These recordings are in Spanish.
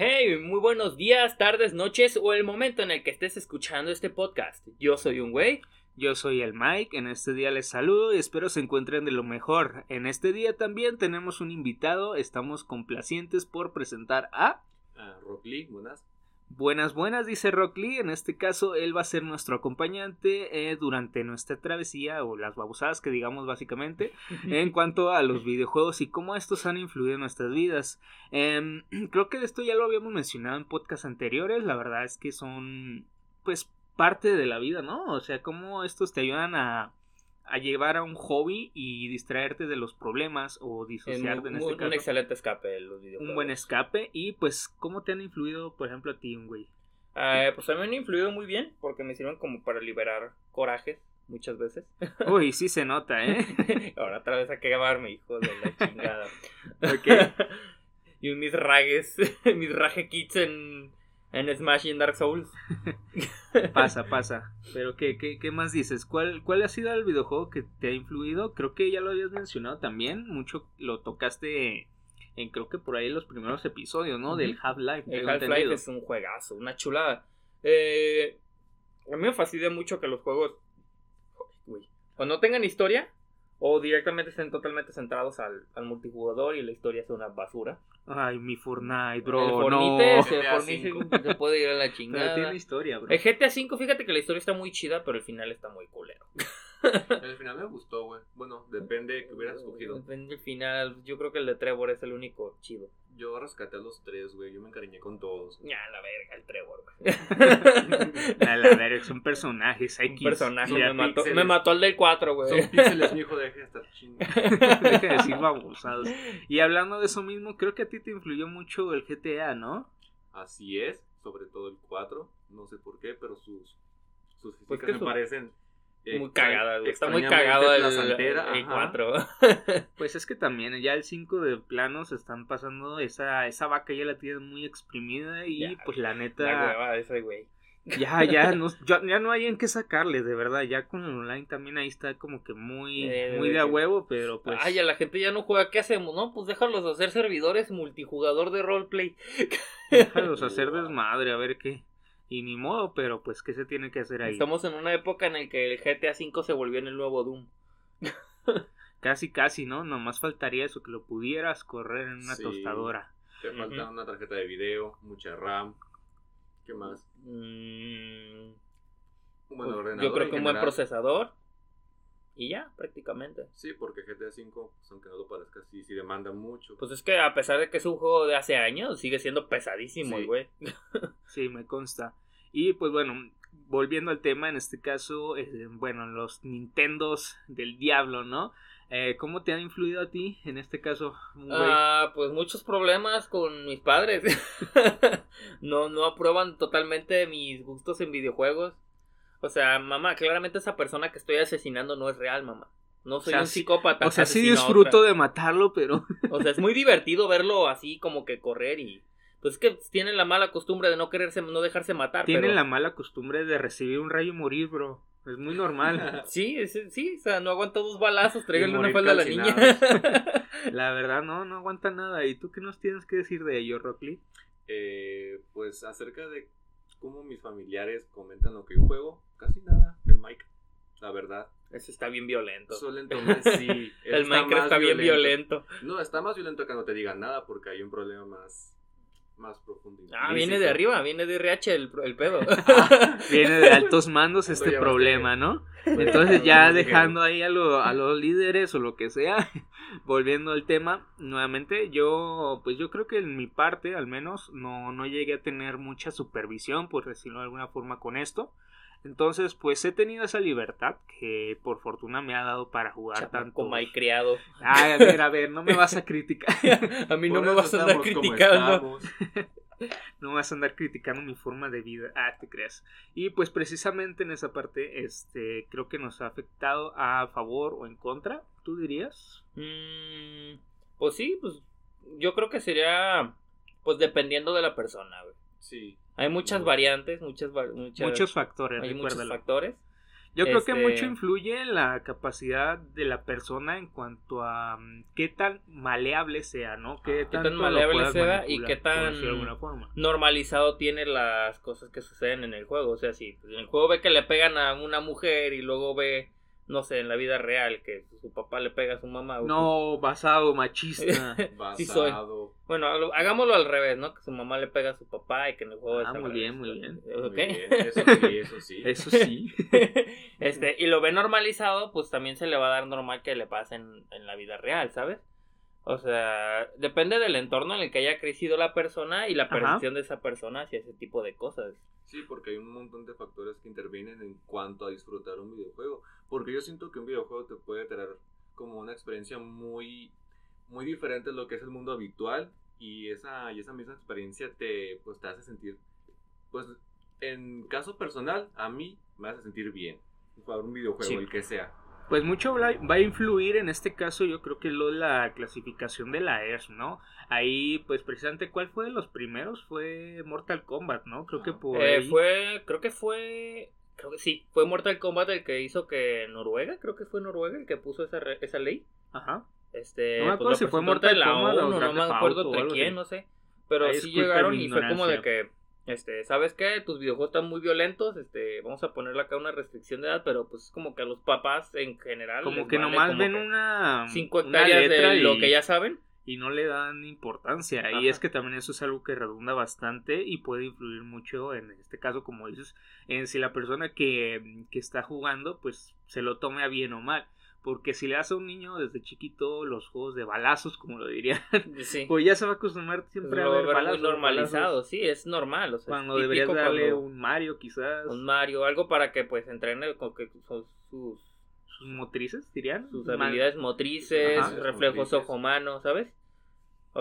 Hey, muy buenos días, tardes, noches o el momento en el que estés escuchando este podcast. Yo soy un güey. Yo soy el Mike, en este día les saludo y espero se encuentren de lo mejor. En este día también tenemos un invitado, estamos complacientes por presentar a... A Rock Lee, buenas. Buenas, buenas, dice Rock Lee. En este caso, él va a ser nuestro acompañante eh, durante nuestra travesía o las babosadas que digamos básicamente en cuanto a los videojuegos y cómo estos han influido en nuestras vidas. Em, creo que de esto ya lo habíamos mencionado en podcasts anteriores. La verdad es que son, pues, parte de la vida, ¿no? O sea, cómo estos te ayudan a, a llevar a un hobby y distraerte de los problemas o disociarte en, un, este un caso. excelente escape de los videojuegos. Un buen escape y pues cómo te han influido, por ejemplo, a ti, un güey. Eh, pues a mí me han influido muy bien porque me sirven como para liberar corajes muchas veces. Uy, sí se nota, ¿eh? Ahora otra vez a quemarme, hijo de la chingada. ok. y mis ragues, mis rage kits en, en Smash y en Dark Souls. Pasa, pasa. Pero ¿qué, qué, qué más dices? ¿Cuál, ¿Cuál ha sido el videojuego que te ha influido? Creo que ya lo habías mencionado también. Mucho lo tocaste en creo que por ahí los primeros episodios, ¿no? Del Half-Life. El Half-Life es un juegazo, una chulada. Eh, a mí me fastidia mucho que los juegos uy, o no tengan historia o directamente estén totalmente centrados al, al multijugador y la historia sea una basura. Ay, mi Fortnite, el bro. no. Fornite se, Fornite puede ir a la Pero chingada. tiene historia, bro. El GTA V, fíjate que la historia está muy chida, pero el final está muy culero. Al final me gustó, güey. Bueno, depende de que hubieras escogido. Depende del final. Yo creo que el de Trevor es el único chido. Yo rescaté a los tres, güey. Yo me encariñé con todos. Ya, la verga, el Trevor, güey. A la verga, son personajes Un X. personaje Son me mató, me mató el del 4, güey. Son píxeles, mi hijo, deje de estar chingando. Deja de decir babosados. Y hablando de eso mismo, creo que a ti te influyó mucho el GTA, ¿no? Así es, sobre todo el 4. No sé por qué, pero sus, sus Pues físicas que me su- parecen. Eh, Muy cagada, güey. Está muy cagado el, placentera, el ajá. 4. Pues es que también ya el 5 de plano se están pasando, esa, esa vaca ya la tienen muy exprimida y Ya, pues la La neta, hueva de ese güey. ya, ya, no, ya, ya no hay en qué sacarle, de verdad, ya con el online también ahí está como que muy, Eh, muy de a huevo, pero pues... Ay, a la gente ya no juega. ¿Qué hacemos? No, pues déjalos hacer servidores multijugador de roleplay. Déjalos hacer desmadre, a ver qué. Y ni modo, pero pues qué se tiene que hacer ahí. Estamos en una época en la que el GTA V se volvió en el nuevo Doom. Casi, casi, ¿no? Nomás faltaría eso, que lo pudieras correr en una Sí. tostadora. Te falta una tarjeta de video, mucha RAM. ¿Qué más? Mm, Un buen pues, ordenador. yo creo que un buen procesador. Y ya, prácticamente. Sí, porque GTA V, pues, aunque no lo parezca, sí, sí demanda mucho. Pues es que a pesar de que es un juego de hace años, sigue siendo pesadísimo, güey. Sí, me consta. Y pues bueno, volviendo al tema, en este caso, eh, bueno, los Nintendos del diablo, ¿no? Eh, ¿Cómo te han influido a ti, en este caso? Ah, pues muchos problemas con mis padres. no, no aprueban totalmente mis gustos en videojuegos. O sea, mamá, claramente esa persona que estoy asesinando no es real, mamá. No soy sea, un psicópata. o sea, sí disfruto otra. de matarlo, pero... O sea, es muy divertido verlo así como que correr y... Pues es que tienen la mala costumbre de no quererse, no dejarse matar. Tienen pero- la mala costumbre de recibir un rayo y morir, bro. Es muy normal. Sí, es- sí, o sea, no aguanta dos balazos, tráiganle una falda a la niña. La verdad, no, no aguanta nada. ¿Y tú qué nos tienes que decir de ello, Rockley? Eh, pues acerca de cómo mis familiares comentan lo que yo juego, casi nada. El Mike, la verdad. Eso está bien violento. Suelen tomar, sí. El está Minecraft está bien violento. No, está más violento que no te digan nada porque hay un problema más, más profundo. Ah, viene de arriba, viene de RH el, el pedo. Viene de altos mandos este problema, ¿no? Entonces ya dejando ahí a, lo- a los líderes o lo que sea, volviendo al tema, nuevamente yo, pues yo creo que en mi parte al menos no, no llegué a tener mucha supervisión, por decirlo de alguna forma, con esto. Entonces, pues he tenido esa libertad que por fortuna me ha dado para jugar tanto. Como hay criado. Ay, a ver, a ver, no me vas a criticar. A mí no Por me vas a andar criticando. estamos. no vas a andar criticando mi forma de vida. Ah, te creas. Y pues precisamente en esa parte, este, creo que nos ha afectado a favor o en contra, ¿tú dirías? Mm, pues sí, pues yo creo que sería, pues dependiendo de la persona, güey. Sí. Hay muchas variantes, muchas, muchas Muchos factores, hay muchos factores. Yo creo que Este- mucho influye en la capacidad de la persona en cuanto a mm, qué tan maleable sea, ¿no? Qué, tan tanto lo maleable sea y qué tan- normalizado tiene las cosas que suceden en el juego. O sea, si en el juego ve que le pegan a una mujer y luego ve, no sé, en la vida real que su papá le pega a su mamá. pues, No, basado, machista. Sí soy. Basado. Bueno, hagámoslo al revés, ¿no? Que su mamá le pega a su papá y que en el juego Ah, muy bien, muy bien. Muy ¿Ok? bien, Eso sí, eso sí. Eso sí. este, y lo ve normalizado, pues también se le va a dar normal que le pase en, en la vida real, ¿sabes? O sea, depende del entorno en el que haya crecido la persona y la Ajá. percepción de esa persona hacia ese tipo de cosas. Sí, porque hay un montón de factores que intervienen en cuanto a disfrutar un videojuego. Porque yo siento que un videojuego te puede traer como una experiencia muy, muy diferente a lo que es el mundo habitual. Y esa, y esa misma experiencia te, pues, te hace sentir, pues, en caso personal, a mí me hace sentir bien. Jugar un videojuego, Sí. el que sea. Pues mucho va a influir en este caso, yo creo que lo de la clasificación de la ERS, ¿no? Ahí, pues precisamente, ¿cuál fue de los primeros? Fue Mortal Kombat, ¿no? Creo que por Eh, ahí- fue, creo que fue, creo que sí, fue Mortal Kombat el que hizo que Noruega, creo que fue Noruega el que puso esa, re- esa ley. Ajá. Este, No me pues, acuerdo si fue Mortal la Kombat o ONU, no me acuerdo entre quién, así. no sé. Pero Ahí sí llegaron y fue como de que, este, ¿sabes qué? Tus videojuegos están muy violentos, este, vamos a ponerle acá una restricción de edad, pero pues como que a los papás en general Como que vale nomás como ven que una, cinco hectáreas de y, lo que ya saben. Y no le dan importancia. Ajá. Y es que también eso es algo que redunda bastante y puede influir mucho en este caso, como dices, en si la persona que, que está jugando, pues se lo tome a bien o mal. Porque si le das a un niño desde chiquito los juegos de balazos, como lo dirían, Sí. pues ya se va a acostumbrar siempre Lo a ver balazos. normalizado, balazos. sí, es normal. O sea, Cuando es deberías darle cuando un Mario, quizás. un Mario, algo para que pues entrene con que sus, sus, sus motrices, dirían. sus habilidades motrices, Ajá. reflejos Motrices. ojo-mano, ¿sabes?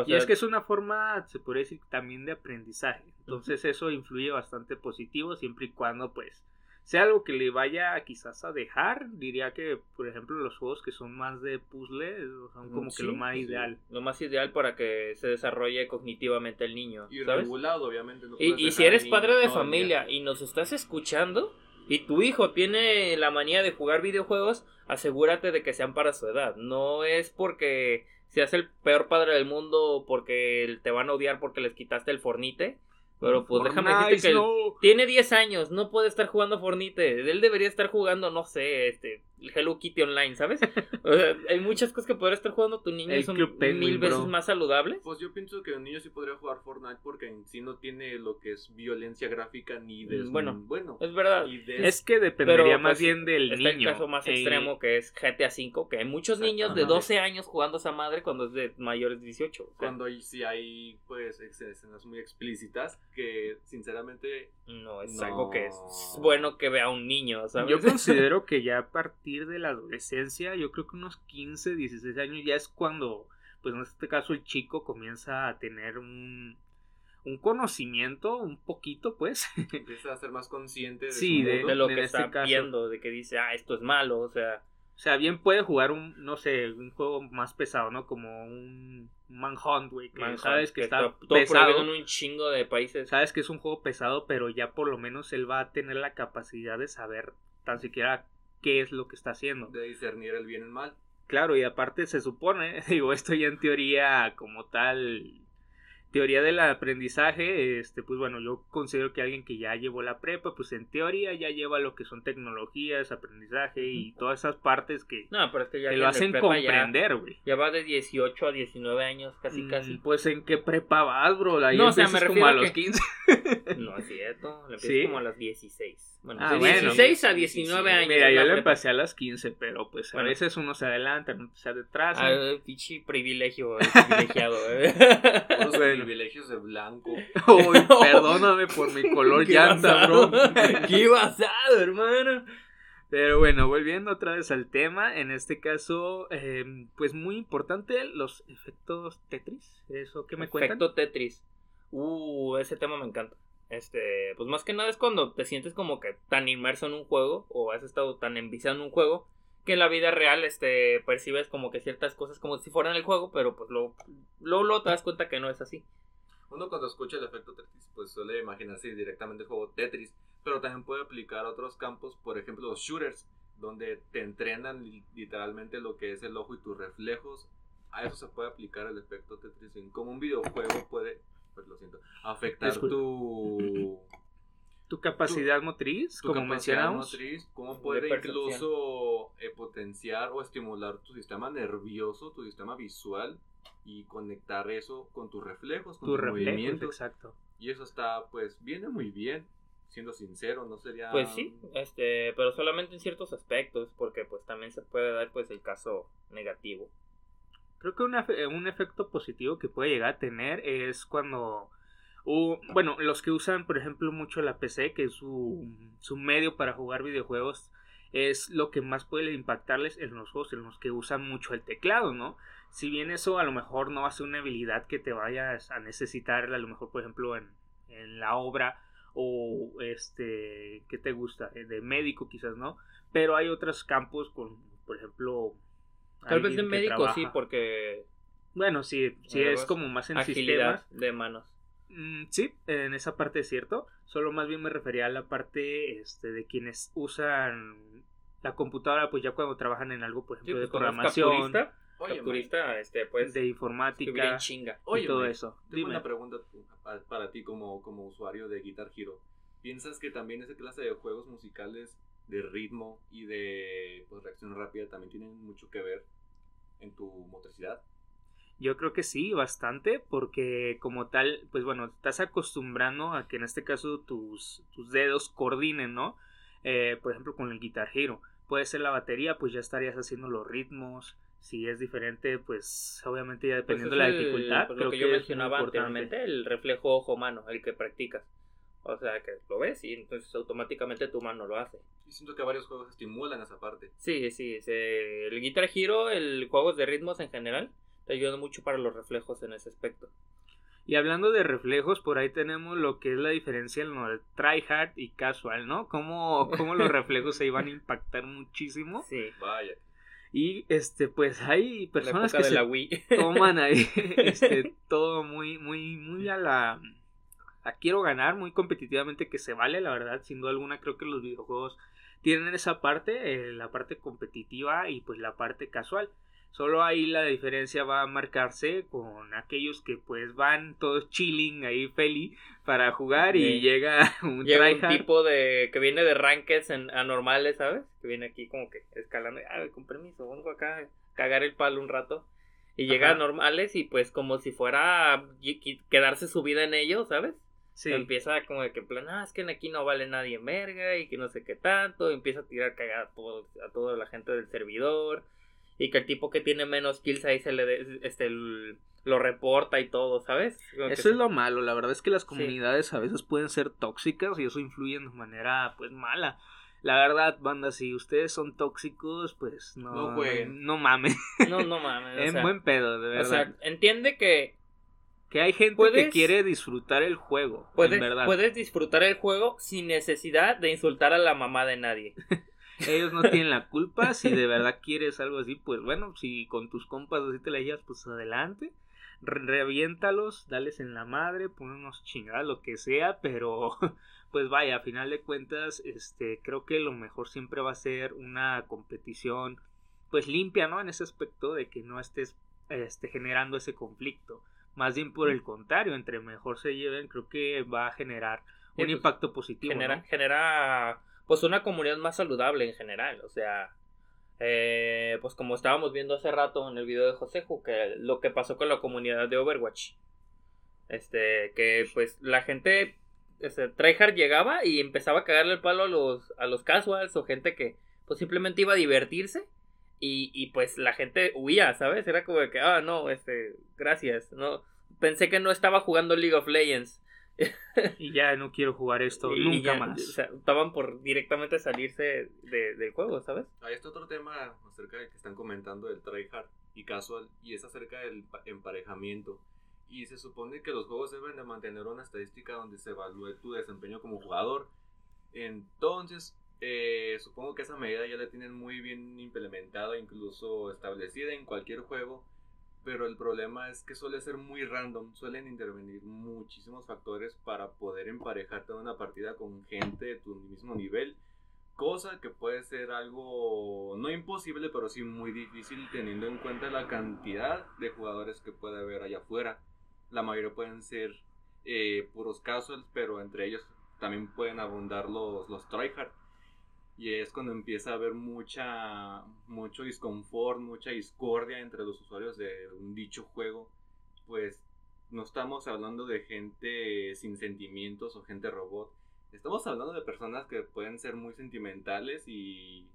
O Y es que es una forma, se podría decir, también de aprendizaje. Entonces eso influye bastante positivo siempre y cuando pues sea algo que le vaya quizás a dejar. Diría que, por ejemplo, los juegos que son más de puzzle son como Sí, que lo más sí. ideal. lo más ideal para que se desarrolle cognitivamente el niño, Y ¿sabes? regulado, obviamente. no Y, y si eres padre de familia y nos estás escuchando y tu hijo tiene la manía de jugar videojuegos, asegúrate de que sean para su edad. No es porque seas el peor padre del mundo porque te van a odiar porque les quitaste el fornite. Pero pues déjame decirte que él tiene 10 años, no puede estar jugando Fornite. Él debería estar jugando, no sé, este, Hello Kitty Online, ¿sabes? O sea, hay muchas cosas que podría estar jugando tu niño y son Penguin, mil veces bro. más saludables. Pues yo pienso que un niño sí podría jugar Fortnite porque en sí no tiene lo que es violencia gráfica ni de Mm, bueno, bueno Es verdad. de- Es que dependería Pero, más pues, bien del Está niño. el caso más Eh, extremo que es GTA V, que hay muchos niños de Exactamente. 12 años jugando esa madre cuando es de mayores de 18. o sea, cuando ahí sí hay pues escenas muy explícitas que sinceramente no es No. algo que es bueno que vea un niño, ¿sabes? Yo considero que ya a partir de la adolescencia, yo creo que unos 15, 16 años ya es cuando, pues en este caso el chico comienza a tener un, un conocimiento, un poquito pues, empieza a ser más consciente de Sí, su de- mundo. de lo en que este está caso. viendo, de que dice, ah, esto es malo, o sea, o sea, bien puede jugar un, no sé, un juego más pesado, ¿no? Como un Manhunt, güey, que Manhunt, sabes que, está todo pesado, en un chingo de países. sabes que es un juego pesado, pero ya por lo menos él va a tener la capacidad de saber tan siquiera qué es lo que está haciendo. de discernir el bien y el mal. Claro, y aparte se supone, digo, esto ya en teoría como tal, teoría del aprendizaje, este, pues bueno, yo considero que alguien que ya llevó la prepa, pues en teoría ya lleva lo que son tecnologías, aprendizaje y todas esas partes que, No, pero es que ya que lo hacen comprender, güey. Ya, va de 18 a 19 años, casi, Mm, casi. Pues en qué prepa vas, bro, ahí No, o sea, como a a los que- 15. No es cierto, empiezas ¿Sí? como a las 16. Bueno, Ah, de bueno. 16 a 19 años. Mira, yo le prepa. empecé a las 15, pero pues a Bueno. veces uno se adelanta, no se atrasa. Ah, pinche privilegio, el privilegiado. eh. Los Bueno. privilegios de blanco. Uy, perdóname por mi color Qué llanta, basado. bro. Qué basado, hermano. Pero bueno, volviendo otra vez al tema, en este caso, eh, pues muy importante los efectos Tetris. ¿Eso qué me cuentan? Efecto Tetris. Uh, ese tema me encanta. Este, pues más que nada es cuando te sientes como que tan inmerso en un juego o has estado tan enviciado en un juego que en la vida real este percibes como que ciertas cosas como si fueran el juego, pero pues luego luego, luego te das cuenta que no es así. Uno cuando escucha el efecto Tetris, pues suele imaginarse directamente el juego Tetris. pero también puede aplicar a otros campos, por ejemplo los shooters, donde te entrenan li- literalmente lo que es el ojo y tus reflejos. A eso se puede aplicar el efecto Tetris. En un videojuego puede, pues lo siento, afectar Disculpa. tu, Tu capacidad motriz, tu como capacidad mencionamos. motriz, cómo puede incluso eh, potenciar o estimular tu sistema nervioso, tu sistema visual y conectar eso con tus reflejos, con Tu tus reflejos, movimientos. exacto. Y eso está, pues, viene muy bien, siendo sincero, no sería... Pues sí, este, pero solamente en ciertos aspectos, porque pues también se puede dar pues el caso negativo. Creo que un, efe- un efecto positivo que puede llegar a tener es cuando, bueno, los que usan, por ejemplo, mucho la PC, que es su, su medio para jugar videojuegos, es lo que más puede impactarles en los juegos en los que usan mucho el teclado, ¿no? Si bien eso a lo mejor no va a ser una habilidad que te vayas a necesitar, a lo mejor, por ejemplo, en, en la obra o este, ¿qué te gusta? Eh, De médico quizás, ¿no? Pero hay otros campos con, por ejemplo... Tal vez de médico sí, porque bueno, sí, sí es como más en agilidad sistemas. de manos. Mm, sí, en esa parte es cierto. Solo más bien me refería a la parte este, de quienes usan la computadora, pues ya cuando trabajan en algo, por Sí, ejemplo, pues, de programación, capturista, Oye, capturista, este, pues, de escribir en informática chinga. Oye, y todo eso. Tengo Dime. una pregunta para ti como, como usuario de Guitar Hero. ¿Piensas que también esa clase de juegos musicales de ritmo y de pues, reacción rápida también tienen mucho que ver en tu motricidad? Yo creo que sí, bastante, porque como tal, pues bueno, estás acostumbrando a que en este caso tus, tus dedos coordinen, ¿no? Eh, por ejemplo, con el Guitar Hero. Puede ser la batería, pues ya estarías haciendo los ritmos. Si es diferente, pues obviamente ya Pues dependiendo de la el- dificultad. pues, creo lo que, que yo mencionaba importante. anteriormente, el reflejo ojo-mano, el que practicas. O sea, que lo ves y entonces automáticamente tu mano lo hace. Y siento que varios juegos estimulan esa parte. Sí, sí, el Guitar Hero, el juegos de ritmos en general, te ayuda mucho para los reflejos en ese aspecto. Y hablando de reflejos, por ahí tenemos lo que es la diferencia en lo de tryhard y casual, ¿no? Cómo, cómo los reflejos se iban a impactar muchísimo. Sí. Vaya. Y este, pues hay personas que de se la Wii. toman ahí este, todo muy, muy, muy a la, a quiero ganar, muy competitivamente que se vale, la verdad, sin duda alguna creo que los videojuegos tienen esa parte, eh, la parte competitiva y pues la parte casual. Solo ahí la diferencia va a marcarse con aquellos que pues van todos chilling ahí feli para jugar y llega un Llega un tipo de que viene de en, anormales, ¿sabes? Que viene aquí como que escalando. Ah, con permiso, vengo acá a cagar el palo un rato. Y llega a normales y pues como si fuera quedarse su vida en ellos, ¿sabes? Sí. Empieza como de que en plan, ah, es que aquí no vale nadie en verga y que no sé qué tanto. y empieza a tirar cagada a, todo- a toda la gente del servidor. Y que el tipo que tiene menos kills ahí se le de- este, el- lo reporta y todo, ¿sabes? Como Eso es lo malo, la verdad es que las Sí. comunidades a veces pueden ser tóxicas y eso influye de manera pues mala. La verdad, banda, si ustedes son tóxicos, pues no, No no, mames. No, no mames. o sea, buen pedo, de o verdad. sea, entiende que que hay gente que quiere disfrutar el juego, puedes, en verdad. puedes disfrutar el juego sin necesidad de insultar a la mamá de nadie. Ellos no tienen la culpa, si de verdad quieres algo así, pues bueno, si con tus compas así te la llevas, pues adelante. Re- reviéntalos, dales en la madre, pon unos chingadas, lo que sea, pero pues vaya, a final de cuentas, este, creo que lo mejor siempre va a ser una competición pues limpia, ¿no? En ese aspecto de que no estés este, generando ese conflicto. Más bien por el contrario, entre mejor se lleven, creo que va a generar un pues, impacto positivo. genera, ¿no? genera pues una comunidad más saludable en general. O sea, eh, pues como estábamos viendo hace rato en el video de Joseju, que lo que pasó con la comunidad de Overwatch. Este, que pues la gente, este, tryhard llegaba y empezaba a cagarle el palo a los, a los casuals o gente que pues simplemente iba a divertirse. Y, y pues la gente huía, ¿sabes? Era como de que, ah, no, este, gracias, no. Pensé que no estaba jugando League of Legends. Y ya no quiero jugar esto Y- y nunca ya, más. O sea, estaban por directamente salirse de- del juego, ¿sabes? Ahí está otro tema acerca de que están comentando del tryhard y casual y es acerca del pa- emparejamiento. Y se supone que los juegos deben de mantener una estadística donde se evalúe tu desempeño como jugador. Entonces, eh, supongo que esa medida ya la tienen muy bien implementada, incluso establecida en cualquier juego. pero el problema es que suele ser muy random, suelen intervenir muchísimos factores para poder emparejarte en una partida con gente de tu mismo nivel, cosa que puede ser algo no imposible, pero sí muy difícil teniendo en cuenta la cantidad de jugadores que puede haber allá afuera. La mayoría pueden ser eh, puros casuals, pero entre ellos también pueden abundar los, los tryhard. Y es cuando empieza a haber mucha, mucho disconfort, mucha discordia entre los usuarios de un dicho juego. Pues no estamos hablando de gente sin sentimientos o gente robot. Estamos hablando de personas que pueden ser muy sentimentales y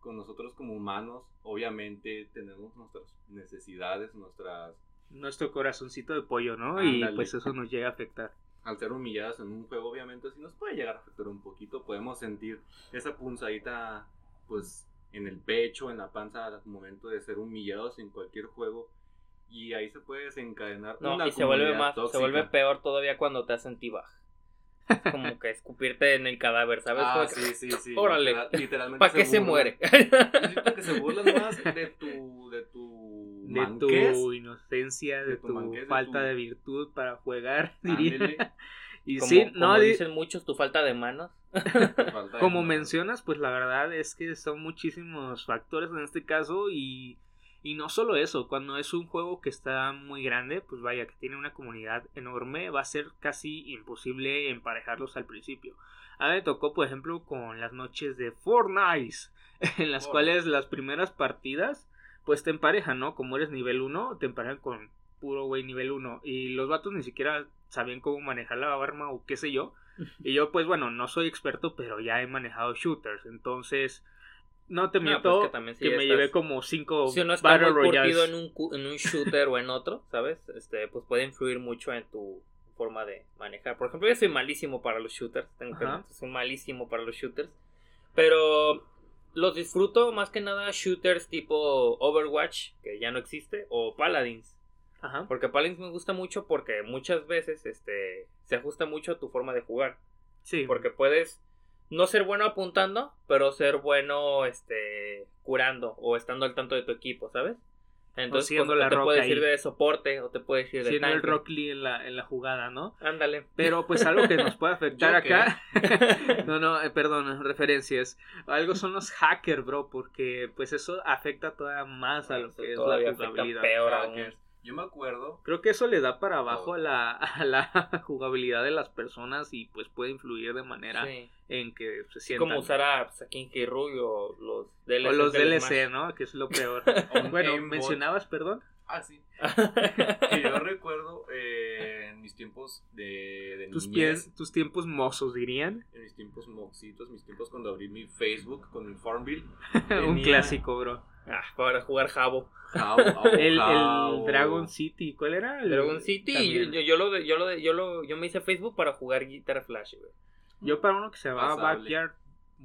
con nosotros como humanos, obviamente tenemos nuestras necesidades, nuestras... Nuestro corazoncito de pollo, ¿no? Y pues eso nos llega a afectar al ser humilladas en un juego, obviamente sí nos puede llegar a afectar un poquito. Podemos sentir esa punzadita, pues, en el pecho, en la panza, al momento de ser humillados en cualquier juego. Y ahí se puede desencadenar. No, y se vuelve más, se vuelve peor todavía cuando te hacen tiba como que escupirte en el cadáver, ¿sabes? Ah, sí, sí, sí. Órale. Literalmente. ¿Para qué se muere? Yo que se burlan más de tu, de tu, de tu inocencia, de, tu, falta de, virtud para jugar, diría. y como, sí, no dicen muchos, tu falta de manos. como mencionas, pues la verdad es que son muchísimos factores en este caso y y no solo eso, cuando es un juego que está muy grande, pues vaya, que tiene una comunidad enorme, va a ser casi imposible emparejarlos al principio. A mí me tocó, por ejemplo, con las noches de Fortnite, en las cuales las primeras partidas, pues te emparejan, ¿no? Como eres nivel 1, te emparejan con puro güey nivel 1. Y los vatos ni siquiera sabían cómo manejar la arma o qué sé yo. Y yo, pues bueno, no soy experto, pero ya he manejado shooters. Entonces, no te pues miento que, me llevé como cinco Si uno está muy curtido en un, en un shooter o en otro, ¿sabes? Este, pues puede influir mucho en tu forma de manejar. Por ejemplo, yo soy malísimo para los shooters. Tengo que soy malísimo para los shooters. Pero los disfruto más que nada shooters tipo Overwatch, que ya no existe, o Paladins. Ajá. Porque Paladins me gusta mucho porque muchas veces este, se ajusta mucho a tu forma de jugar. Sí. Porque puedes no ser bueno apuntando, pero ser bueno este curando o estando al tanto de tu equipo, ¿sabes? Entonces cuando te puede decir de soporte o te puede decir de Siendo el Rock Lee en la, en la jugada, ¿no? Ándale. Pero pues algo que nos puede afectar acá. no, no, eh, perdón, referencias. Algo son los hackers, bro, porque pues eso afecta todavía más a lo que es la jugabilidad. Peor yo me acuerdo. Creo que eso le da para abajo a, la, a la jugabilidad de las personas y pues puede influir de manera en que se sientan. Como usar a, pues, King o los DLC. O los DLC, ¿no? Que es lo peor. bueno, mencionabas, perdón. Ah, sí. que yo recuerdo eh, en mis tiempos de, de tus, pies, tus tiempos mozos, dirían. En mis tiempos moxitos, mis tiempos cuando abrí mi Facebook con el Farmville. Un clásico, bro. Ah, para jugar Jabo. el, Dragon City, ¿cuál era? El Dragon City, yo, yo, lo, yo, lo, yo, lo, yo me hice Facebook para jugar Guitar Flash, güey. Yo para uno que se llamaba Backyard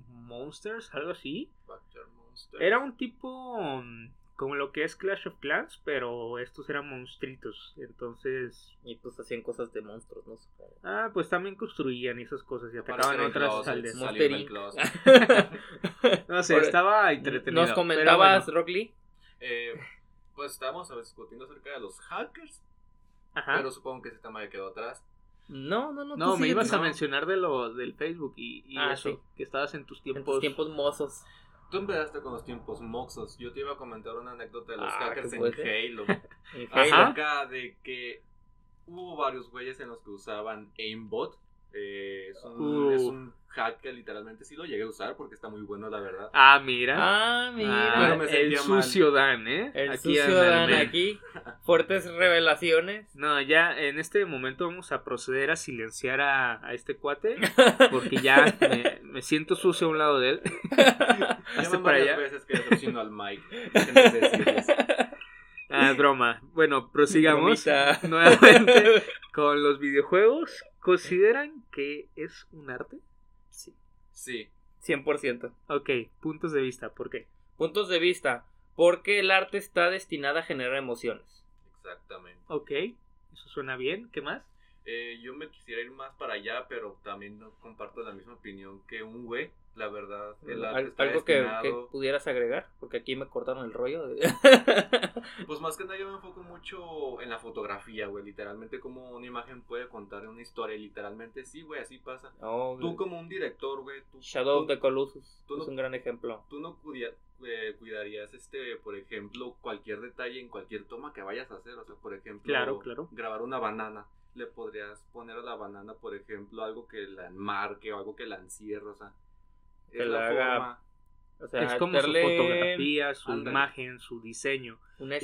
Monsters, algo así. Backyard Monsters. Era un tipo mm, como lo que es Clash of Clans, pero estos eran monstruitos, entonces... Y pues hacían cosas de monstruos, ¿no? Ah, pues también construían esas cosas y atacaban otras aldeas. no sé, estaba entretenido. ¿Nos comentabas, Rock Lee? Eh, pues estábamos discutiendo acerca de los hackers, Ajá. pero supongo que ese tema ya quedó atrás. No, no, no. No, me ibas a mencionar de lo del Facebook y, ah, eso, que estabas en tus tiempos... En tus tiempos mozos. Tú empezaste con los tiempos moxos. Yo te iba a comentar una anécdota de los ah, hackers en Halo. en Halo. de que hubo varios güeyes en los que usaban aimbot. Eh, es, un, es, un, hack que literalmente sí lo llegué a usar porque está muy bueno, la verdad. Ah, mira. Ah, mira. Ah, el sucio Dan, ¿eh? El aquí sucio Dan aquí. Fuertes revelaciones. No, ya en este momento vamos a proceder a silenciar a, a este cuate porque ya me, me, siento sucio a un lado de él. Hasta para allá. veces que al Mike. Ah, broma. Bueno, prosigamos nuevamente con los videojuegos. ¿Consideran que es un arte? Sí. Sí. 100%. Ok, puntos de vista, ¿por qué? Puntos de vista, porque el arte está destinado a generar emociones. Exactamente. Ok, eso suena bien, ¿qué más? Eh, yo me quisiera ir más para allá, pero también no comparto la misma opinión que un güey. La verdad, el arte Al- está algo que, destinado- que pudieras agregar, porque aquí me cortaron el rollo. de- Pues más que nada yo me enfoco mucho en la fotografía, güey. Literalmente como una imagen puede contar una historia. y Literalmente sí, güey, así pasa. No, Tú como un director, güey, tú, Shadow of the Colossus tú no- es un gran ejemplo. tú no cuida- eh, cuidarías, este, por ejemplo, cualquier detalle en cualquier toma que vayas a hacer. O sea, por ejemplo, Claro, claro. grabar una banana. Le podrías poner a la banana, por ejemplo, algo que la enmarque o algo que la encierre, o sea. Que es la haga- O sea, es como darle su fotografía, su imagen, su diseño. Una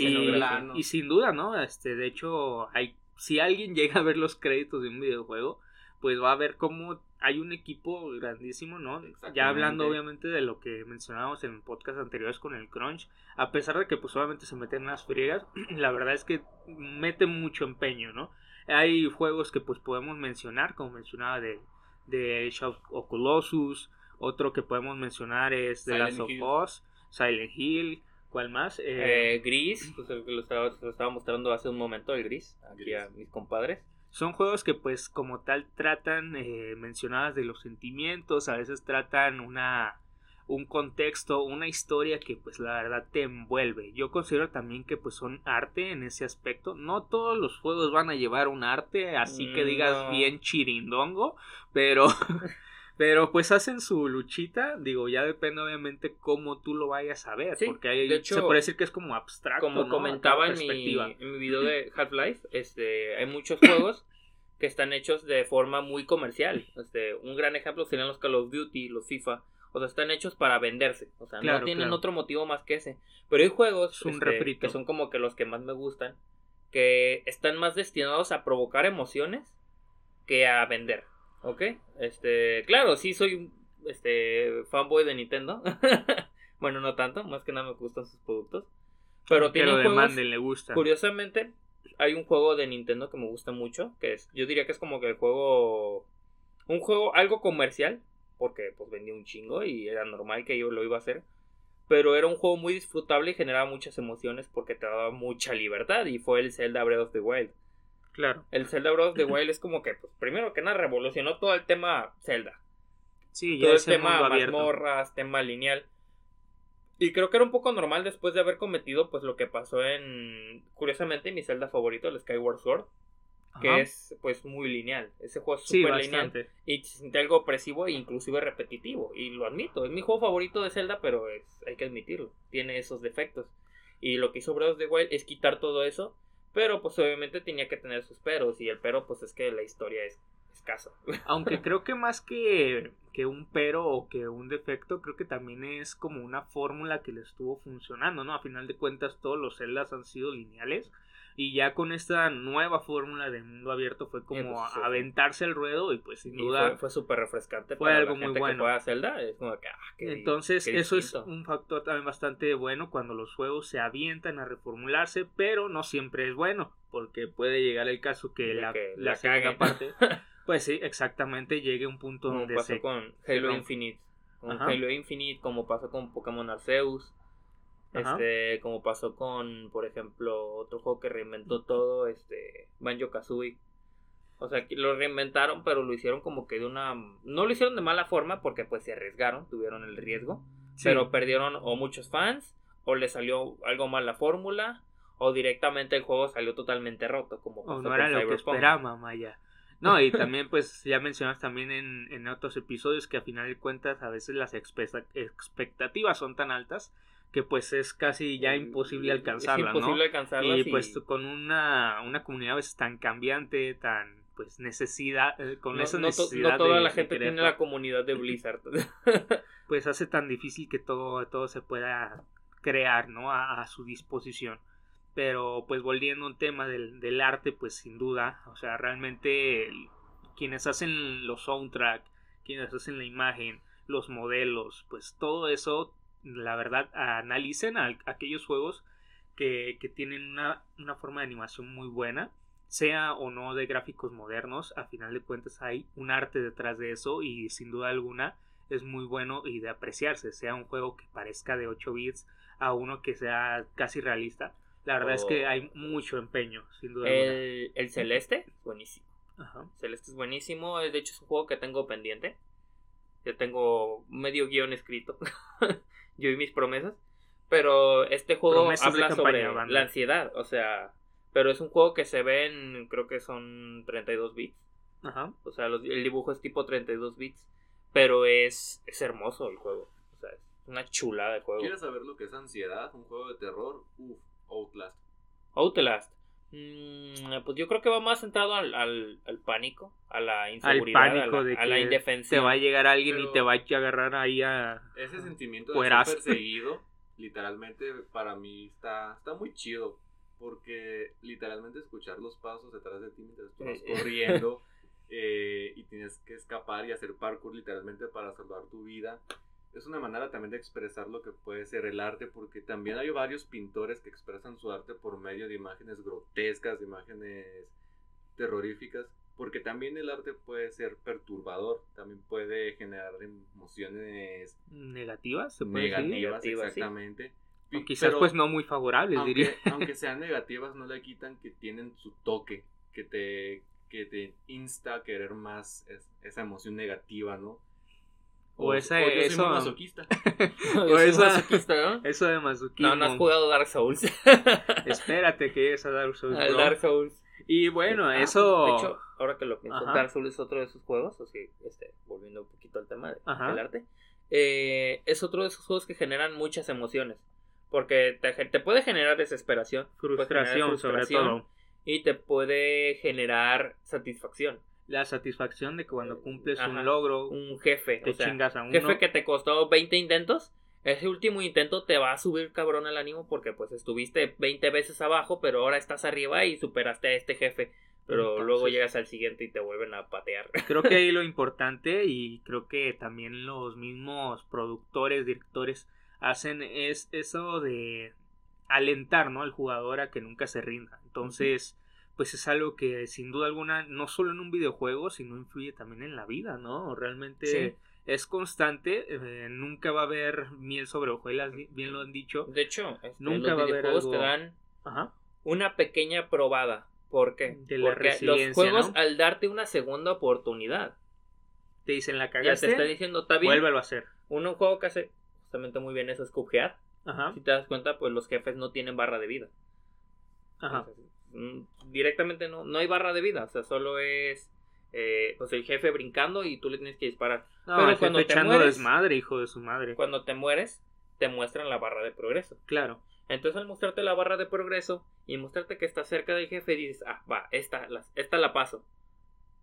Y, y sin duda, ¿no? Este, de hecho, hay, si alguien llega a ver los créditos de un videojuego, pues va a ver cómo hay un equipo grandísimo, ¿no? Ya hablando obviamente de lo que mencionábamos en podcast anteriores con el crunch, a pesar de que pues obviamente se meten unas friegas, la verdad es que mete mucho empeño, ¿no? Hay juegos que pues podemos mencionar, como mencionaba de, de Shadow of Colossus, otro que podemos mencionar es The Silent Last of Hill. Us, Silent Hill, ¿cuál más? Eh, Eh, gris, pues el que lo estaba, lo estaba mostrando hace un momento, el gris, aquí Gris. a mis compadres. Son juegos que pues como tal tratan eh, mencionadas de los sentimientos, a veces tratan una un contexto, una historia que pues la verdad te envuelve. Yo considero también que pues son arte en ese aspecto. No todos los juegos van a llevar un arte, así que digas bien chirindongo, pero pero pues hacen su luchita, digo, ya depende obviamente cómo tú lo vayas a ver, Sí, porque hay, de hecho, se puede decir que es como abstracto, Como ¿no? comentaba en mi, en mi video de Half-Life, este, hay muchos juegos que están hechos de forma muy comercial. Este, un gran ejemplo serían los Call of Duty, los FIFA. O sea, están hechos para venderse. O sea, Claro, no tienen claro. otro motivo más que ese. Pero hay juegos un este, que son como que los que más me gustan. Que están más destinados a provocar emociones que a vender. ¿Ok? Este, claro, sí soy un este, fanboy de Nintendo. bueno, no tanto, más que nada me gustan sus productos. Pero juegos, demanden, le gusta. Curiosamente, hay un juego de Nintendo que me gusta mucho, que es, yo diría que es como que el juego, un juego algo comercial, porque pues vendía un chingo y era normal que yo lo iba a hacer, pero era un juego muy disfrutable y generaba muchas emociones porque te daba mucha libertad y fue el Zelda Breath of the Wild. Claro. El Zelda Breath of the Wild es como que, pues, primero que nada, revolucionó todo el tema Zelda. Sí, ya todo el tema mazmorras, tema lineal. Y creo que era un poco normal después de haber cometido pues lo que pasó en curiosamente mi Zelda favorito, el Skyward Sword, que Ajá. es pues muy lineal. Ese juego es Sí, súper lineal y se siente algo opresivo e inclusive repetitivo y lo admito, es mi juego favorito de Zelda, pero es, hay que admitirlo, tiene esos defectos. Y lo que hizo Breath of the Wild es quitar todo eso, pero pues obviamente tenía que tener sus peros y el pero pues es que la historia es escasa. Aunque creo que más que, que un pero o que un defecto, creo que también es como una fórmula que le estuvo funcionando, ¿no? A final de cuentas todos los celdas han sido lineales y ya con esta nueva fórmula de mundo abierto fue como sí. aventarse el ruedo y pues sin Y duda fue, fue súper refrescante fue para algo la muy bueno. que juega Zelda. Es como que, ah, qué- Entonces, qué eso es un factor también bastante bueno cuando los juegos se avientan a reformularse, pero no siempre es bueno, porque puede llegar el caso que la, que la la segunda parte, pues sí, exactamente, llegue a un punto Como donde pasó se... con Halo. Infinite. Con Ajá. Halo Infinite, como pasó con Pokémon Arceus. Ajá. Este, como pasó con, por ejemplo, otro juego que reinventó todo, este, Banjo Kazooie. O sea, que lo reinventaron, pero lo hicieron como que de una. No lo hicieron de mala forma porque, pues, se arriesgaron, tuvieron el riesgo. Sí. Pero perdieron o muchos fans, o le salió algo mal la fórmula, o directamente el juego salió totalmente roto, como O pasó no con era lo que esperaba, Maya. No, y también pues ya mencionas también en, en otros episodios que a final de cuentas a veces las expecta- expectativas son tan altas que pues es casi ya imposible alcanzarlas, Es imposible ¿no? Y pues con una, una comunidad a veces tan cambiante, tan pues necesidad, eh, con no, esa no necesidad no toda de- la gente querer tiene la comunidad de Blizzard. pues hace tan difícil que todo, todo se pueda crear, ¿no? A, a su disposición. Pero pues volviendo a un tema del, del arte, pues sin duda, o sea, realmente quienes hacen los soundtrack, quienes hacen la imagen, los modelos, pues todo eso, la verdad, analicen a, aquellos juegos que, que tienen una, una forma de animación muy buena, sea o no de gráficos modernos, a final de cuentas hay un arte detrás de eso y sin duda alguna es muy bueno y de apreciarse, sea un juego que parezca de 8 bits a uno que sea casi realista. La verdad es que hay mucho empeño, sin duda alguna. el, el celeste, buenísimo. Ajá. Celeste es buenísimo. es- De hecho, es un juego que tengo pendiente. Ya tengo medio guion escrito. Yo y mis promesas. Pero este juego Promesas habla campaña, sobre banda. la ansiedad. O sea, pero es un juego que se ve en, creo que son 32 bits. Ajá. O sea, los- el dibujo es tipo 32 bits. Pero es, es hermoso el juego. O sea, es una chulada de juego. ¿Quieres saber lo que es ansiedad? Un juego de terror. Uf, Outlast. Outlast. Mm, pues yo creo que va más centrado al, al, al pánico, a la inseguridad, pánico a la, de a la que indefensión. Te va a llegar alguien y te va a agarrar ahí a. Ese sentimiento de ser perseguido, literalmente para mí está, está muy chido. Porque literalmente escuchar los pasos detrás de ti mientras tú vas corriendo eh, y tienes que escapar y hacer parkour literalmente para salvar tu vida. Es una manera también de expresar lo que puede ser el arte, porque también hay varios pintores que expresan su arte por medio de imágenes grotescas, de imágenes terroríficas, porque también el arte puede ser perturbador, también puede generar emociones negativas, se puede decir. negativas, sí. exactamente. O Y- quizás pero pues no muy favorables, diría. aunque, aunque sean negativas, no le quitan que tienen su toque, que te, que te insta a querer más es- esa emoción negativa, ¿no? O esa- yo soy muy eso- masoquista. Yo O soy esa- masoquista, ¿no? Eso de masoquismo. No, no has jugado Dark Souls. Espérate que llegues a Dark Souls. Al. Dark Souls. Y bueno, Ah, eso. De hecho, ahora que lo pienso, Ajá. Dark Souls es otro de esos juegos, así, este, volviendo un poquito al tema de- del arte. eh, es otro de esos juegos que generan muchas emociones. Porque te, te puede generar desesperación. puede generar frustración, sobre frustración, todo. Y te puede generar satisfacción. La satisfacción de que cuando cumples Ajá. un logro, Un jefe. te o sea, chingas a uno. jefe que te costó 20 intentos. Ese último intento te va a subir cabrón el ánimo porque pues estuviste 20 veces abajo, pero ahora estás arriba y superaste a este jefe. Pero Entonces- luego llegas al siguiente y te vuelven a patear. Creo que ahí lo importante y creo que también los mismos productores, directores hacen es eso de alentar, ¿no? al jugador a que nunca se rinda. Entonces, pues es algo que sin duda alguna no solo en un videojuego, sino influye también en la vida, ¿no? Realmente Sí. es constante, eh, nunca va a haber miel sobre hojuelas, bi- bien lo han dicho. De hecho, este, Nunca los va a haber videojuegos algo- te dan Ajá. una pequeña probada. ¿Por qué? De la Porque los juegos, ¿no? al darte una segunda oportunidad, Te dicen la ya te cagaste, está diciendo, está bien. vuélvelo a hacer. Uno, un juego que hace justamente muy bien eso es Cuphead. Ajá. Si te das cuenta, pues los jefes no tienen barra de vida. Ajá. Entonces, directamente no, no hay barra de vida. O sea, solo es eh, pues el jefe brincando y tú le tienes que disparar. No, Pero el jefe cuando te echando mueres- desmadre, hijo de su madre. Cuando te mueres, te muestran la barra de progreso. Claro. Entonces al mostrarte la barra de progreso y mostrarte que estás cerca del jefe, dices, ah, va, esta, la, esta la paso.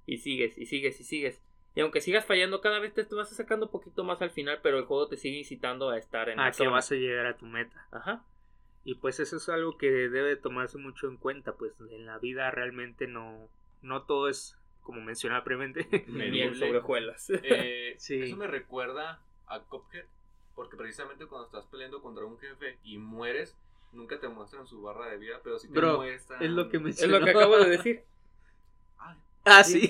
Y sigues, y sigues, y sigues. Y aunque sigas fallando, cada vez te, te vas acercando un poquito más al final, pero el juego te sigue incitando a estar en Ah, que zona. vas a llegar a tu meta. Ajá. Y pues eso es algo que debe tomarse mucho en cuenta, pues en la vida realmente no, no todo es como mencionaba previamente. Miel sobre hojuelas. Eh, Sí. Eso me recuerda a Cuphead, porque precisamente cuando estás peleando contra un jefe y mueres, nunca te muestran su barra de vida, pero sí te Bro, muestran... es lo que es mencionó. lo que acabo de decir. Ay, Ah, sí.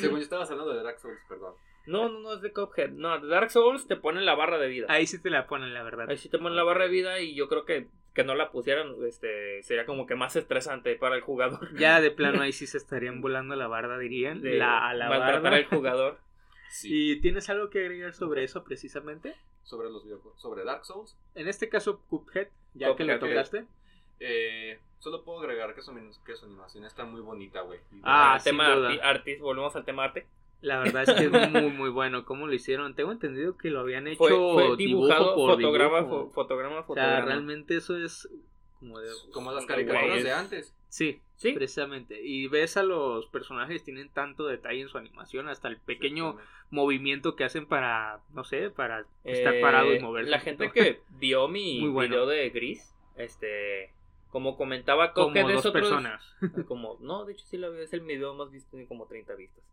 según yo estabas hablando de Dark Souls, perdón. No, no, no es de Cuphead. No, de Dark Souls te ponen la barra de vida. Ahí sí te la ponen, la verdad. Ahí sí te ponen la barra de vida y yo creo que que no la pusieran este sería como que más estresante para el jugador. Ya de plano ahí sí se estarían volando la barda, dirían. De la, a la maltratar barda. al jugador. Sí. ¿Y tienes algo que agregar sobre eso precisamente? Sobre los videojuegos. Sobre Dark Souls, En este caso, Cuphead, ya que lo tocaste. eh, solo puedo agregar que su, que su animación está muy bonita, güey. Ah, tema arti- artis, volvemos al tema arte. La verdad es que es muy, muy bueno. ¿Cómo lo hicieron? Tengo entendido que lo habían hecho Fue, fue dibujado por fotograma, dibujo. fo- fotograma, O sea, fotograma. realmente eso es como de... Como las caricaturas de antes. Sí, Sí. precisamente. Y ves a los personajes, tienen tanto detalle en su animación, hasta el pequeño movimiento que hacen para, no sé, para estar Eh, parado y moverse. La gente que vio mi Muy bueno. video de Gris, este, como comentaba Como dos personas. como, no, de hecho sí lo vi, es el video más visto, tiene como 30 vistas.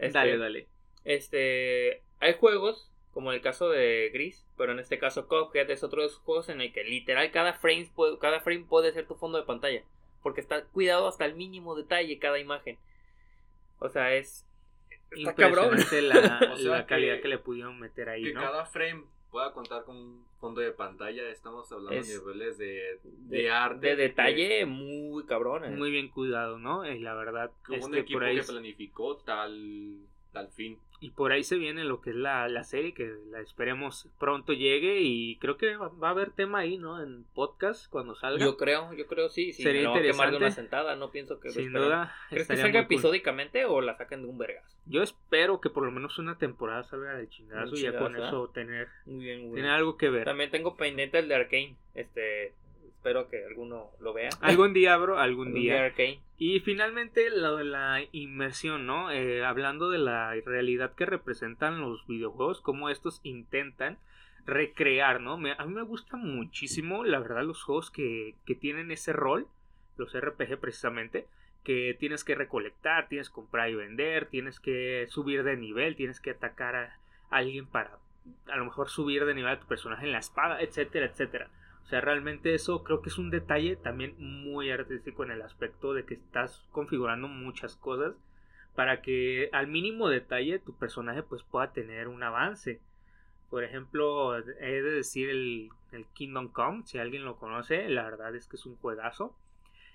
Este, Dale, dale. Este, hay juegos, como el caso de Gris, pero en este caso Cuphead es otro de esos juegos en el que literal cada frame, puede, cada frame puede ser tu fondo de pantalla. Porque está cuidado hasta el mínimo detalle cada imagen. O sea, es... Está cabrón. La, O sea la que- calidad que le pudieron meter ahí, Que ¿no? cada frame pueda contar con un fondo de pantalla, estamos hablando Es- de niveles de, de, de, arte. de detalle muy cabrón. eh. Muy bien cuidado, ¿no? Y la verdad, hubo un este, equipo por ahí, que planificó tal, tal fin. y por ahí se viene lo que es la, la serie, que la esperemos pronto llegue y creo que va, va a haber tema ahí, ¿no? En podcast cuando salga. Yo creo, yo creo sí, sí. Sería de una interesante. sentada, no pienso que Sin duda. ¿Crees que salga cool. episódicamente o la saquen de un vergas? Yo espero que por lo menos una temporada salga del chingazo y ya con chingazo, eso tener, Muy bien, muy tener bien. algo que ver. También tengo pendiente el de Arkane. Este, espero que alguno lo vea. Algún día, bro, algún día. Y finalmente lo de la inmersión, ¿no? Eh, hablando de la realidad que representan los videojuegos, cómo estos intentan recrear, ¿no? Me- a mí me gusta muchísimo, la verdad, los juegos que, que tienen ese rol, los RPG precisamente, que tienes que recolectar, tienes que comprar y vender, tienes que subir de nivel, tienes que atacar a alguien para a lo mejor subir de nivel a tu personaje en la espada, etcétera, etcétera. O sea, realmente eso creo que es un detalle también muy artístico en el aspecto de que estás configurando muchas cosas para que al mínimo detalle tu personaje pues pueda tener un avance. Por ejemplo, he de decir el, el Kingdom Come, si alguien lo conoce, la verdad es que es un juegazo.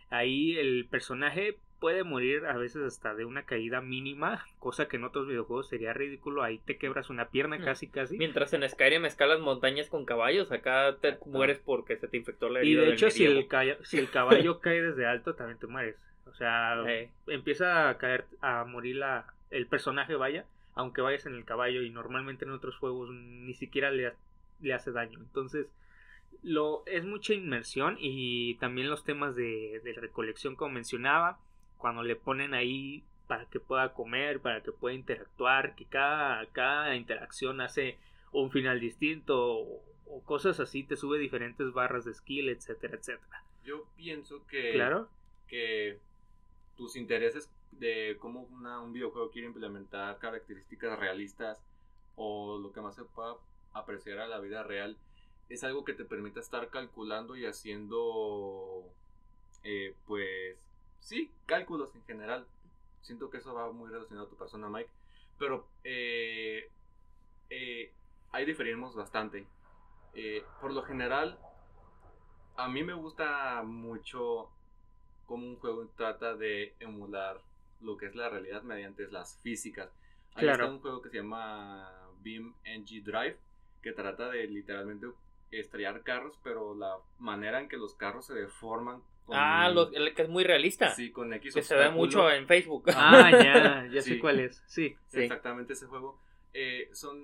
Ahí el personaje puede morir a veces hasta de una caída mínima, cosa que en otros videojuegos sería ridículo. Ahí te quebras una pierna Mm. casi casi. Mientras en Skyrim escalas montañas con caballos, acá te mueres porque se te infectó la Y herida de del hecho, si el, si el caballo cae desde alto, también te mueres. O sea, empieza a caer, a morir la, el personaje, vaya, aunque vayas en el caballo y normalmente en otros juegos ni siquiera le, le hace daño. Entonces, lo, es mucha inmersión y también los temas de, de recolección, como mencionaba, cuando le ponen ahí para que pueda comer, para que pueda interactuar, que cada, cada interacción hace un final distinto o, o cosas así, te sube diferentes barras de skill, etcétera, etcétera. Yo pienso que, Claro. que tus intereses de cómo una- un videojuego quiere implementar características realistas o lo que más se pueda apreciar a la vida real es algo que te permite estar calculando y haciendo eh, pues sí cálculos en general siento que eso va muy relacionado a tu persona Mike pero eh, eh, ahí diferimos bastante Eh, por lo general a mí me gusta mucho cómo un juego trata de emular lo que es la realidad mediante las físicas. Ahí Claro. está un juego que se llama Beam NG Drive, que trata de literalmente estrellar carros, pero la manera en que los carros se deforman. con- Ah, el que es muy realista. Sí, con X que se ve mucho en Facebook. Ah, ya, ya sé cuál es. Sí. Sí. Exactamente ese juego. Eh, son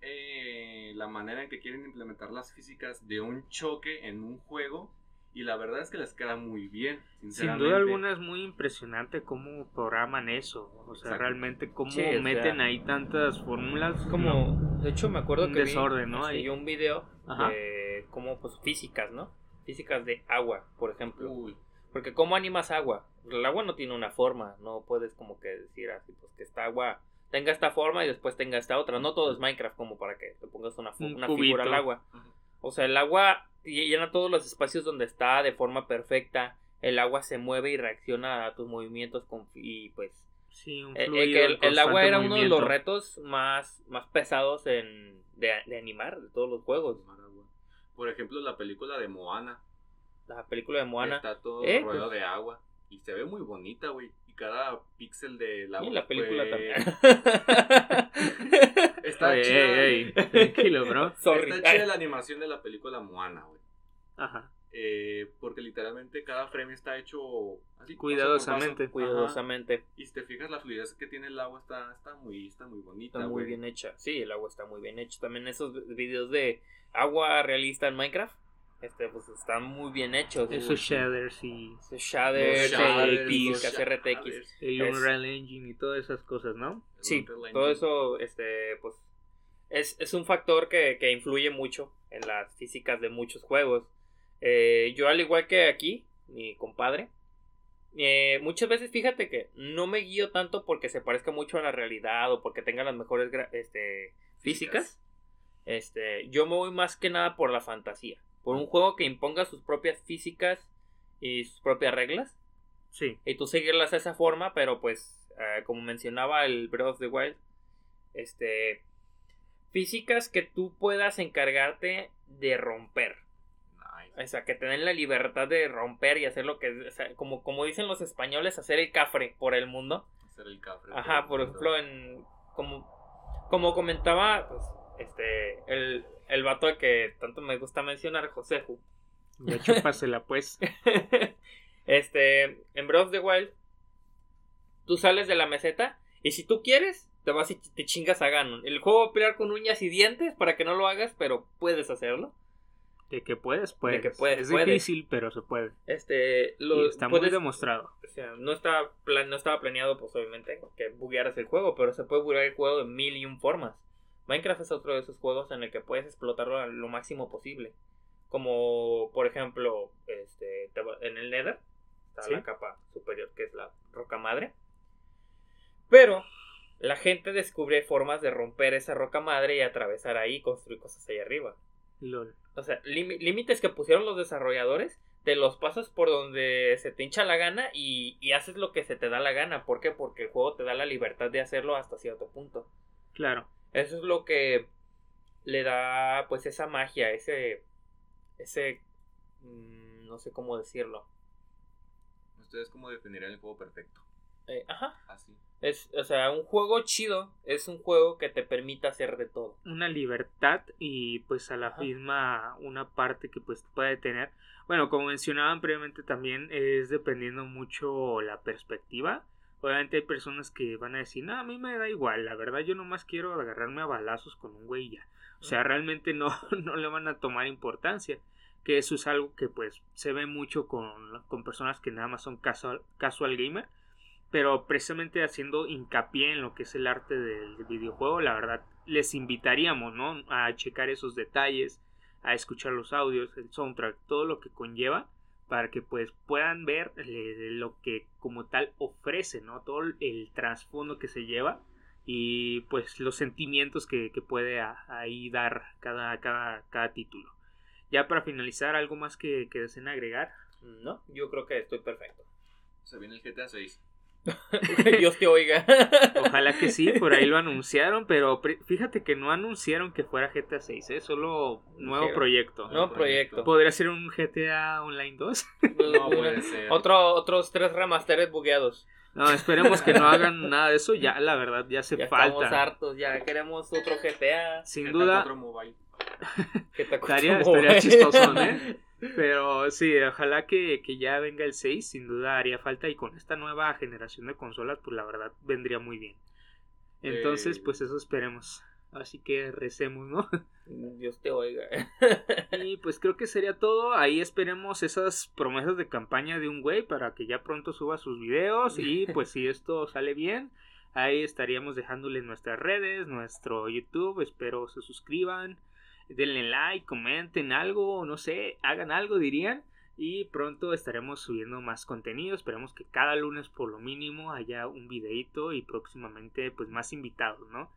eh, la manera en que quieren implementar las físicas de un choque en un juego. Y la verdad es que les queda muy bien. Sin Sinceramente. duda alguna es muy impresionante cómo programan eso. O sea, Exacto. realmente cómo Sí, o sea, meten ahí tantas fórmulas. Como, de hecho me acuerdo Un que vi- desorden, ¿no? sí, Ahí. un video Como pues físicas, ¿no? Físicas de agua, por ejemplo. Uy, Porque ¿cómo animas agua? El agua no tiene una forma, no puedes como que decir así, pues que esta agua tenga esta forma y después tenga esta otra. No todo es Minecraft como para que te pongas una, Un una figura al agua. O sea, el agua ll- llena todos los espacios donde está de forma perfecta. El agua se mueve y reacciona a tus movimientos con, y pues Sí, un eh, eh, que el, el agua era uno de los retos más, más pesados en, de, de animar de todos los juegos. Por ejemplo, la película de Moana. La película de Moana Está todo Eh, rodeado pues- de agua. Y se ve muy bonita, güey. Y cada píxel del agua. y la película pues, también. Está Oye, chida. ey, ey, tranquilo, bro. Sorry. Está chida la animación de la película Moana, güey. Ajá. Eh, porque literalmente cada frame está hecho así. Cuidadosamente. paso. Cuidadosamente. Ajá. Y si te fijas, la fluidez que tiene el agua está, está, muy, está muy bonita, Está muy güey. bien hecha. Sí, el agua está muy bien hecha. También esos videos de agua realista en Minecraft. Este, pues están muy bien hechos. Esos shaders y Esos shaders, Los shaders, RTX, los RTX. shaders. el Es- Unreal Engine y todas esas cosas, ¿no? Sí, todo eso, este, pues, es, es un factor que, que influye mucho en las físicas de muchos juegos. Eh, yo, al igual que aquí, mi compadre, eh, muchas veces fíjate que no me guío tanto porque se parezca mucho a la realidad o porque tenga las mejores este, físicas. Este, yo me voy más que nada por la fantasía. Por un juego que imponga sus propias físicas y sus propias reglas Sí. y tú seguirlas de esa forma, pero pues, eh, como mencionaba el Breath of the Wild, este, físicas que tú puedas encargarte de romper. O sea, que te den la libertad de romper y hacer lo que, o sea, como, como dicen los españoles, hacer el cafre por el mundo. Hacer el cafre. Ajá, por ejemplo, en como, como comentaba, pues, este, el, el vato que tanto me gusta mencionar, Joseju. Ya chúpasela, pues. este, en Breath of the Wild, tú sales de la meseta y si tú quieres, te vas y te chingas a Ganon. El juego va a pelear con uñas y dientes para que no lo hagas, pero puedes hacerlo. De que puedes, puedes. que puedes, es puedes. difícil, pero se puede. Este, lo, Y está muy demostrado. O sea, no estaba, plan- no estaba planeado, pues obviamente, que buguearas el juego, pero se puede buguear el juego de mil y un formas. Minecraft es otro de esos juegos en el que puedes explotarlo a lo máximo posible. Como, por ejemplo, este, en el Nether, está Sí. la capa superior, que es la roca madre. Pero, la gente descubre formas de romper esa roca madre y atravesar ahí y construir cosas ahí arriba. Lol. O sea, límites que pusieron los desarrolladores, te los pasas por donde se te hincha la gana y, y haces lo que se te da la gana. ¿Por qué? Porque el juego te da la libertad de hacerlo hasta cierto punto. Claro. Eso es lo que le da pues esa magia, ese... ese... mm, no sé cómo decirlo. ¿Ustedes cómo definirían el juego perfecto? Eh, ajá. Así. Es, o sea, un juego chido es un juego que te permite hacer de todo. Una libertad y pues a la Ajá. misma una parte que pues puede tener. Bueno, como mencionaban previamente también es dependiendo mucho la perspectiva. Obviamente hay personas que van a decir, no, a mí me da igual, la verdad yo nomás quiero agarrarme a balazos con un güey ya. O sea, realmente no, no le van a tomar importancia. Que eso es algo que pues se ve mucho con, con personas que nada más son casual, casual gamer. Pero precisamente haciendo hincapié en lo que es el arte del videojuego, la verdad les invitaríamos, ¿no? A checar esos detalles, a escuchar los audios, el soundtrack, todo lo que conlleva para que pues puedan ver eh, lo que como tal ofrece, ¿no? Todo el trasfondo que se lleva y pues los sentimientos que, que puede a- ahí dar cada, cada, cada título. Ya para finalizar, algo más que, que deseen agregar. No, yo creo que estoy perfecto. Se viene el GTA 6. Dios te oiga. Ojalá que sí, por ahí lo anunciaron, pero fíjate que no anunciaron que fuera GTA 6, ¿eh? solo nuevo proyecto. Nuevo proyecto. ¿Podría ser un GTA Online 2? No puede ser. Otro, otros tres remasteres bugueados. No, esperemos que no hagan nada de eso, ya la verdad ya hace Ya estamos falta. hartos, ya queremos otro GTA. Sin GTA duda, 4 Mobile. GTA estaría, como- estaría chistoso, ¿eh? Pero sí, ojalá que, que ya venga el 6, sin duda haría falta y con esta nueva generación de consolas, pues la verdad vendría muy bien. Entonces, Eh. pues eso esperemos. Así que recemos, ¿no? Dios te oiga. Y pues creo que sería todo. Ahí esperemos esas promesas de campaña de un güey para que ya pronto suba sus videos. Y pues si esto sale bien, ahí estaríamos dejándole nuestras redes, nuestro YouTube. Espero se suscriban, denle like, comenten algo, no sé, hagan algo, dirían. Y pronto estaremos subiendo más contenido. Esperemos que cada lunes por lo mínimo haya un videito y próximamente pues más invitados, ¿no?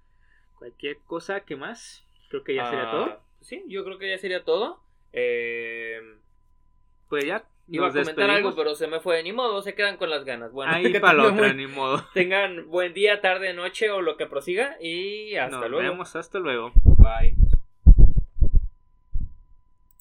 Cualquier cosa que más, creo que ya sería Ah, todo. Sí, yo creo que ya sería todo. Eh, Pues ya iba a nos comentar despedimos. algo, pero se me fue. Ni modo, se quedan con las ganas. Bueno, Ahí que para la otra, ni modo. Tengan buen día, tarde, noche o lo que prosiga. Y hasta Nos luego. vemos, hasta luego. Bye.